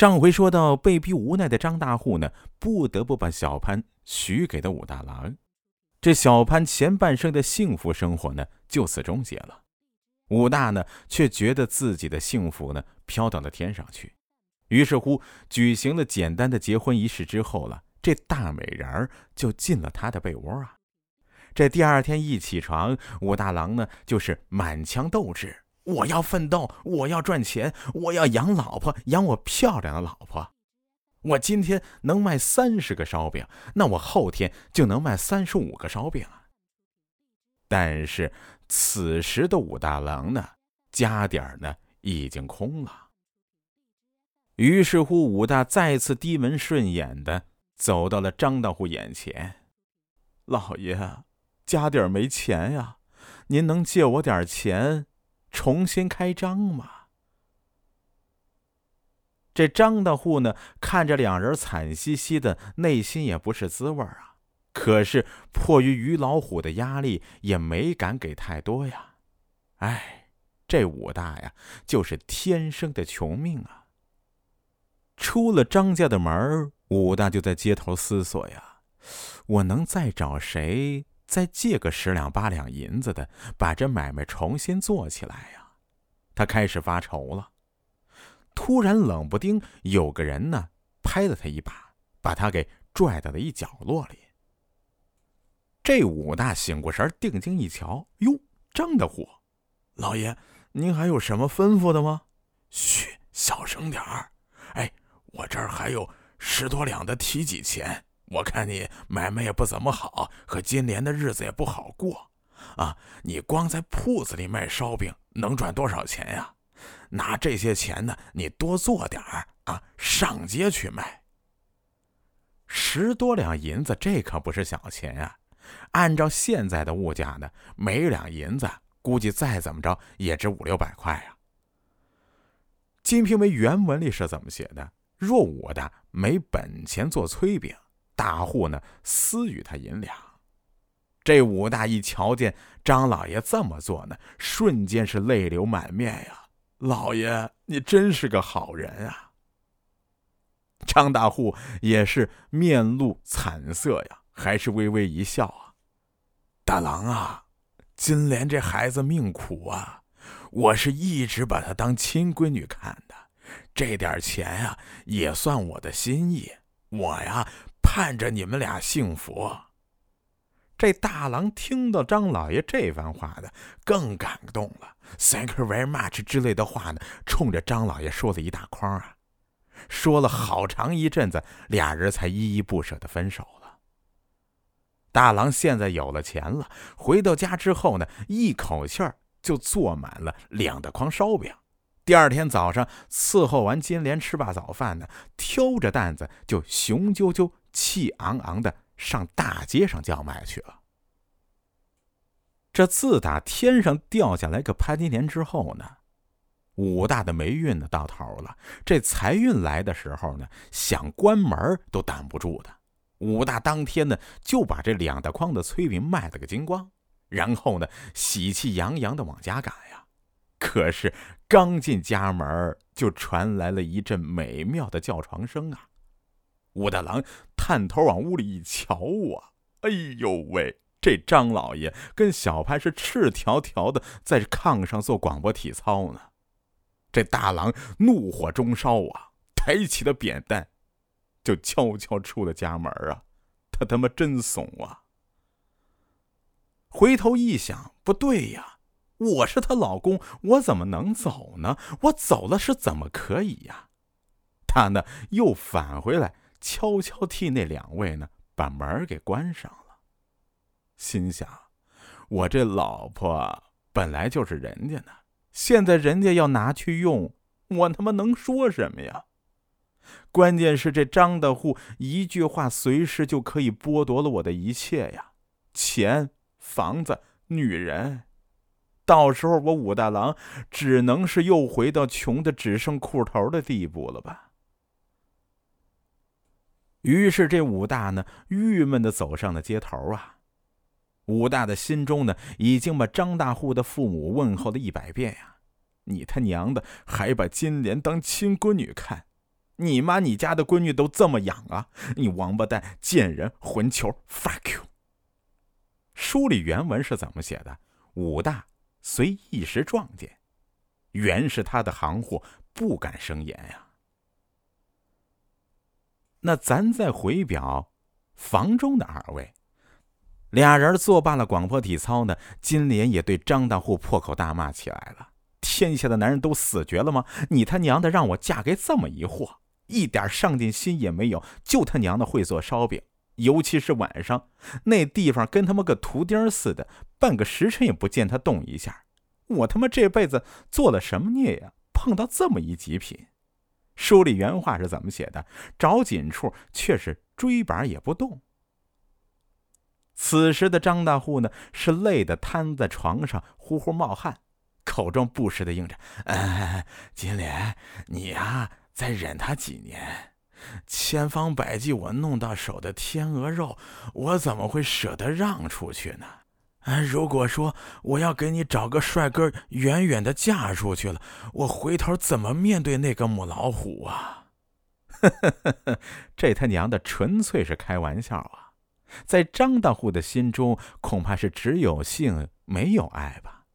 上回说到，被逼无奈的张大户呢，不得不把小潘许给了武大郎。这小潘前半生的幸福生活呢，就此终结了。武大呢，却觉得自己的幸福呢，飘到了天上去。于是乎，举行了简单的结婚仪式之后了，这大美人儿就进了他的被窝啊。这第二天一起床，武大郎呢，就是满腔斗志，我要奋斗，我要赚钱，我要养老婆，养我漂亮的老婆。我今天能卖三十个烧饼，那我后天就能卖三十五个烧饼啊。但是此时的武大郎呢，家底儿呢已经空了。于是乎，武大再次低眉顺眼的走到了张大户眼前：“老爷，家底儿没钱呀，您能借我点钱，重新开张吗？”这张大户呢，看着两人惨兮兮的，内心也不是滋味啊。可是迫于于老虎的压力，也没敢给太多呀。哎，这武大呀，就是天生的穷命啊。出了张家的门武大就在街头思索呀：我能再找谁再借个十两八两银子的，把这买卖重新做起来呀？他开始发愁了。突然，冷不丁有个人呢，拍了他一把，把他给拽到了一角落里。这武大醒过神，定睛一瞧，哟，张大户，老爷，您还有什么吩咐的吗？嘘，小声点儿。哎，我这儿还有十多两的提己钱，我看你买卖也不怎么好，和金莲的日子也不好过，啊，你光在铺子里卖烧饼，能赚多少钱呀？拿这些钱呢，你多做点儿啊，上街去卖。十多两银子，这可不是小钱啊！按照现在的物价呢，每两银子估计再怎么着也值五六百块啊。《金瓶梅》原文里是怎么写的？若我的没本钱做炊饼，大户呢私与他银两。这武大一瞧见张老爷这么做呢，瞬间是泪流满面呀。老爷，你真是个好人啊！张大户也是面露惨色呀，还是微微一笑啊。大郎啊，金莲这孩子命苦啊，我是一直把她当亲闺女看的，这点钱呀，也算我的心意。我呀，盼着你们俩幸福。这大郎听到张老爷这番话的，更感动了。“Thank you very much” 之类的话呢，冲着张老爷说了一大筐啊，说了好长一阵子，俩人才依依不舍的分手了。大郎现在有了钱了，回到家之后呢，一口气儿就做满了两大筐烧饼。第二天早上伺候完金莲吃罢早饭呢，挑着担子就雄赳赳、气昂昂的。上大街上叫卖去了。这自打天上掉下来个潘金莲之后呢，武大的霉运呢到头了。这财运来的时候呢，想关门都挡不住的。武大当天呢就把这两大筐的炊饼卖了个精光，然后呢喜气洋洋的往家赶呀。可是刚进家门，就传来了一阵美妙的叫床声啊！武大郎探头往屋里一瞧啊，哎呦喂！这张老爷跟小潘是赤条条的在炕上做广播体操呢。这大郎怒火中烧啊，抬起了扁担，就悄悄出了家门啊。他他妈真怂啊！回头一想，不对呀，我是她老公，我怎么能走呢？我走了是怎么可以呀？他呢又返回来。悄悄替那两位呢把门给关上了，心想：我这老婆本来就是人家的，现在人家要拿去用，我他妈能说什么呀？关键是这张大户一句话，随时就可以剥夺了我的一切呀，钱、房子、女人，到时候我武大郎只能是又回到穷的只剩裤头的地步了吧？于是，这武大呢，郁闷的走上了街头啊。武大的心中呢，已经把张大户的父母问候了一百遍呀。你他娘的，还把金莲当亲闺女看？你妈你家的闺女都这么养啊？你王八蛋、贱人、混球，fuck you！书里原文是怎么写的？武大虽一时撞见，原是他的行货，不敢生言呀。那咱再回表房中的二位，俩人做罢了广播体操呢，金莲也对张大户破口大骂起来了：“天下的男人都死绝了吗？你他娘的让我嫁给这么一货，一点上进心也没有，就他娘的会做烧饼，尤其是晚上，那地方跟他妈个图钉似的，半个时辰也不见他动一下。我他妈这辈子做了什么孽呀？碰到这么一极品！”书里原话是怎么写的？找紧处却是锥板也不动。此时的张大户呢，是累得瘫在床上，呼呼冒汗，口中不时的应着：“哎，金莲，你呀，再忍他几年。千方百计我弄到手的天鹅肉，我怎么会舍得让出去呢？”如果说我要给你找个帅哥，远远的嫁出去了，我回头怎么面对那个母老虎啊？这他娘的纯粹是开玩笑啊！在张大户的心中，恐怕是只有性没有爱吧。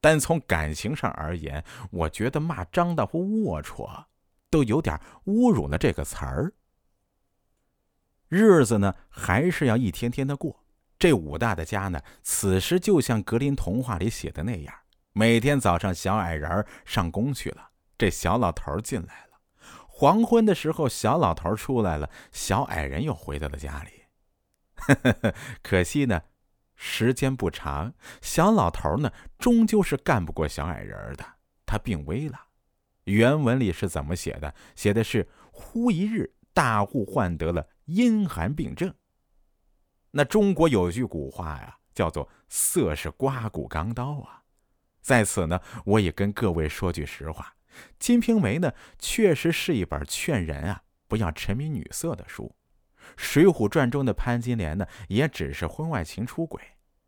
单从感情上而言，我觉得骂张大户龌龊，都有点侮辱了这个词儿。日子呢，还是要一天天的过。这武大的家呢，此时就像格林童话里写的那样，每天早上小矮人上工去了，这小老头进来了；黄昏的时候，小老头出来了，小矮人又回到了家里。可惜呢，时间不长，小老头呢，终究是干不过小矮人的，他病危了。原文里是怎么写的？写的是：忽一日，大户患得了阴寒病症。那中国有句古话呀，叫做“色是刮骨钢刀”啊。在此呢，我也跟各位说句实话，《金瓶梅》呢，确实是一本劝人啊不要沉迷女色的书。《水浒传》中的潘金莲呢，也只是婚外情出轨。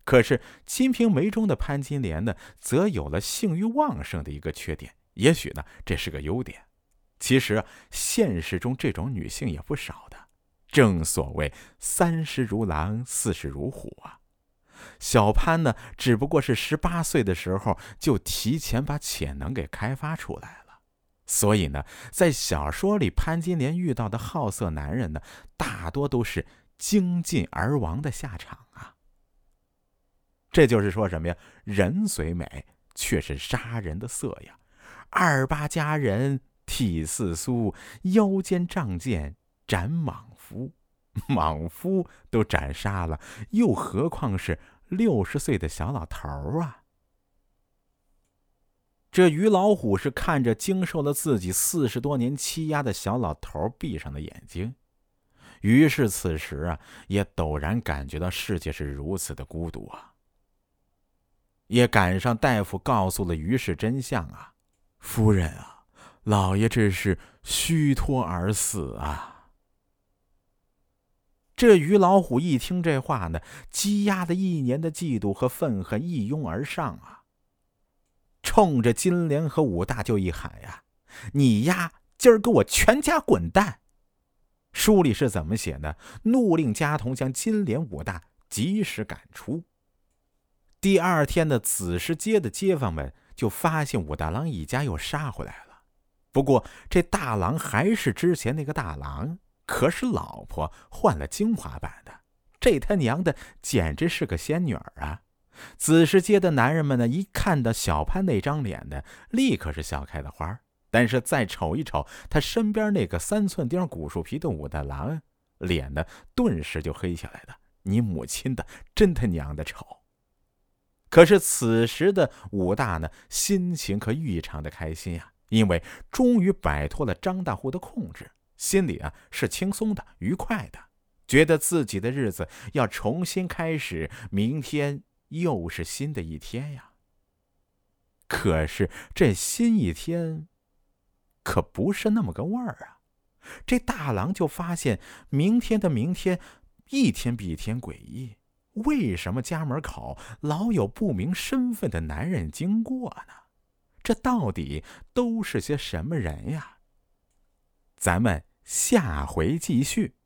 可是《金瓶梅》中的潘金莲呢，则有了性欲旺盛的一个缺点。也许呢，这是个优点。其实现实中这种女性也不少的。正所谓三十如狼，四十如虎啊！小潘呢，只不过是十八岁的时候就提前把潜能给开发出来了。所以呢，在小说里，潘金莲遇到的好色男人呢，大多都是精尽而亡的下场啊。这就是说什么呀？人虽美，却是杀人的色呀！二八佳人体似酥，腰间仗剑斩莽。夫，莽夫都斩杀了，又何况是六十岁的小老头啊？这于老虎是看着经受了自己四十多年欺压的小老头闭上了眼睛，于是此时啊，也陡然感觉到世界是如此的孤独啊！也赶上大夫告诉了于氏真相啊，夫人啊，老爷这是虚脱而死啊！这于老虎一听这话呢，积压的一年的嫉妒和愤恨一拥而上啊，冲着金莲和武大就一喊呀：“你丫今儿给我全家滚蛋！”书里是怎么写的？怒令家童将金莲、武大及时赶出。第二天的子时街的街坊们就发现武大郎一家又杀回来了，不过这大郎还是之前那个大郎。可是老婆换了精华版的，这他娘的简直是个仙女儿啊！子时街的男人们呢，一看到小潘那张脸呢，立刻是笑开了花。但是再瞅一瞅他身边那个三寸丁古树皮的武大郎，脸呢顿时就黑下来了。你母亲的真他娘的丑！可是此时的武大呢，心情可异常的开心呀，因为终于摆脱了张大户的控制。心里啊是轻松的、愉快的，觉得自己的日子要重新开始，明天又是新的一天呀。可是这新一天，可不是那么个味儿啊！这大郎就发现，明天的明天，一天比一天诡异。为什么家门口老有不明身份的男人经过呢？这到底都是些什么人呀？咱们下回继续。